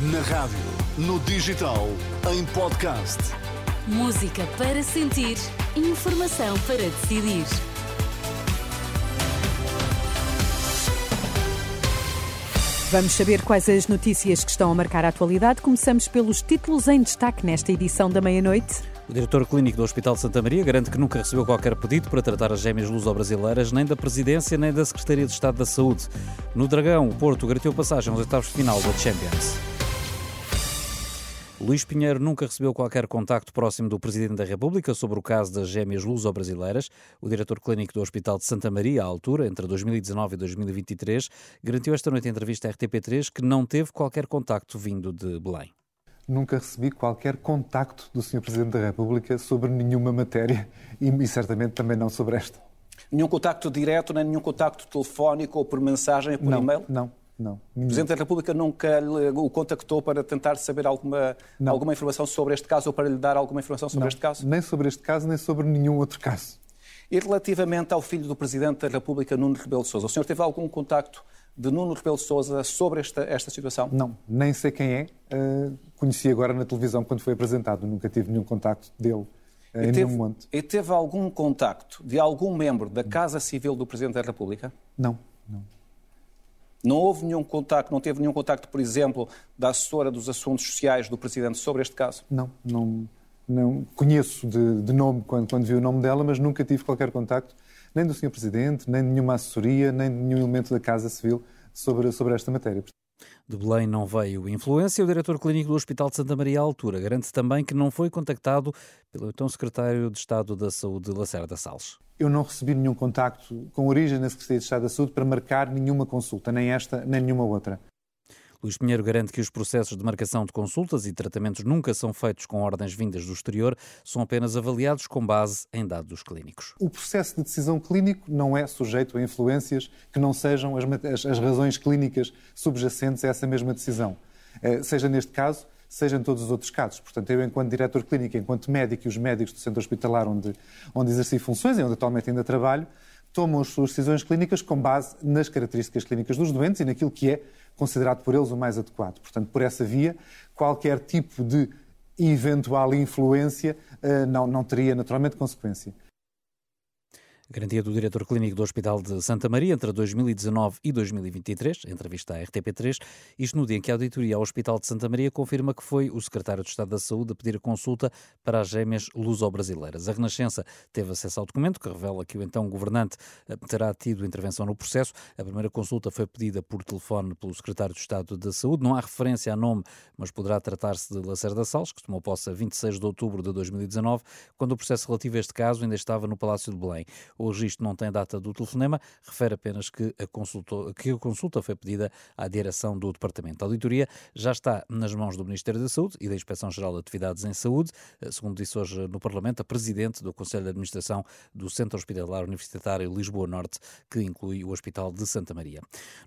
Na rádio, no digital, em podcast. Música para sentir, informação para decidir. Vamos saber quais as notícias que estão a marcar a atualidade. Começamos pelos títulos em destaque nesta edição da meia-noite. O diretor clínico do Hospital de Santa Maria garante que nunca recebeu qualquer pedido para tratar as gêmeas luso-brasileiras, nem da Presidência, nem da Secretaria de Estado da Saúde. No Dragão, o Porto garantiu passagem aos oitavos de final da Champions. Luís Pinheiro nunca recebeu qualquer contacto próximo do Presidente da República sobre o caso das gêmeas luso-brasileiras. O diretor clínico do Hospital de Santa Maria, à altura, entre 2019 e 2023, garantiu esta noite em entrevista à RTP3 que não teve qualquer contacto vindo de Belém. Nunca recebi qualquer contacto do Sr. Presidente da República sobre nenhuma matéria e, e certamente também não sobre esta. Nenhum contacto direto, nem nenhum contacto telefónico ou por mensagem ou por não, e-mail? Não, não. O Presidente da República nunca o contactou para tentar saber alguma, alguma informação sobre este caso ou para lhe dar alguma informação sobre não, este caso? Nem sobre este caso, nem sobre nenhum outro caso. E relativamente ao filho do Presidente da República, Nuno Rebelo de Sousa, o senhor teve algum contacto de Nuno Rebelo de Sousa sobre esta, esta situação? Não, nem sei quem é. Uh, conheci agora na televisão quando foi apresentado. Nunca tive nenhum contacto dele uh, e em teve, nenhum momento. E teve algum contacto de algum membro da Casa Civil do Presidente da República? Não, não. Não houve nenhum contacto, não teve nenhum contacto, por exemplo, da assessora dos assuntos sociais do Presidente sobre este caso? Não, não, não conheço de, de nome quando, quando vi o nome dela, mas nunca tive qualquer contacto, nem do Sr. Presidente, nem de nenhuma assessoria, nem de nenhum elemento da Casa Civil sobre, sobre esta matéria. De Belém não veio influência. O diretor clínico do Hospital de Santa Maria Altura garante também que não foi contactado pelo então secretário de Estado da Saúde, Lacerda Salles. Eu não recebi nenhum contacto com origem na Secretaria de Estado da Saúde para marcar nenhuma consulta, nem esta, nem nenhuma outra. Luís Pinheiro garante que os processos de marcação de consultas e tratamentos nunca são feitos com ordens vindas do exterior, são apenas avaliados com base em dados clínicos. O processo de decisão clínico não é sujeito a influências que não sejam as, as, as razões clínicas subjacentes a essa mesma decisão. Eh, seja neste caso, seja em todos os outros casos. Portanto, eu, enquanto diretor clínico, enquanto médico e os médicos do centro hospitalar onde, onde exerci funções e onde atualmente ainda trabalho, tomam as suas decisões clínicas com base nas características clínicas dos doentes e naquilo que é considerado por eles o mais adequado. Portanto, por essa via, qualquer tipo de eventual influência uh, não, não teria naturalmente consequência. Garantia do diretor clínico do Hospital de Santa Maria entre 2019 e 2023, entrevista à RTP3, isto no dia em que a auditoria ao Hospital de Santa Maria confirma que foi o secretário de Estado da Saúde a pedir consulta para as gêmeas luso-brasileiras. A Renascença teve acesso ao documento que revela que o então governante eh, terá tido intervenção no processo. A primeira consulta foi pedida por telefone pelo secretário de Estado da Saúde. Não há referência a nome, mas poderá tratar-se de Lacerda Salles, que tomou posse a 26 de outubro de 2019, quando o processo relativo a este caso ainda estava no Palácio de Belém. O registro não tem data do telefonema, refere apenas que a, consulta, que a consulta foi pedida à direção do Departamento. A auditoria já está nas mãos do Ministério da Saúde e da Inspeção-Geral de Atividades em Saúde, eh, segundo disse hoje no Parlamento a Presidente do Conselho de Administração do Centro Hospitalar Universitário Lisboa Norte, que inclui o Hospital de Santa Maria.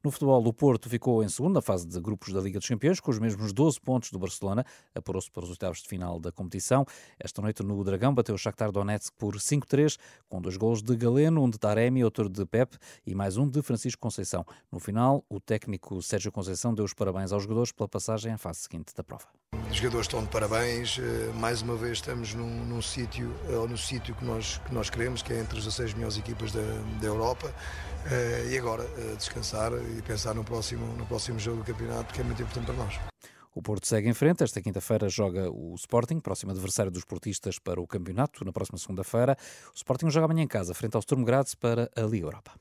No futebol, o Porto ficou em segunda fase de grupos da Liga dos Campeões, com os mesmos 12 pontos do Barcelona, apurou-se para os oitavos de final da competição. Esta noite no Dragão bateu o Shakhtar Donetsk por 5-3, com dois gols de Galeno, um de Taremi, outro de Pep e mais um de Francisco Conceição. No final, o técnico Sérgio Conceição deu os parabéns aos jogadores pela passagem à fase seguinte da prova. Os jogadores estão de parabéns, eh, mais uma vez estamos num, num sítio, ou no sítio que nós, que nós queremos, que é entre as 16 melhores equipas da, da Europa. Eh, e agora eh, descansar e pensar no próximo, no próximo jogo do campeonato, que é muito importante para nós. O Porto segue em frente. Esta quinta-feira joga o Sporting, próximo adversário dos portistas para o campeonato. Na próxima segunda-feira, o Sporting joga amanhã em casa, frente ao Sturm Graz para a Liga Europa.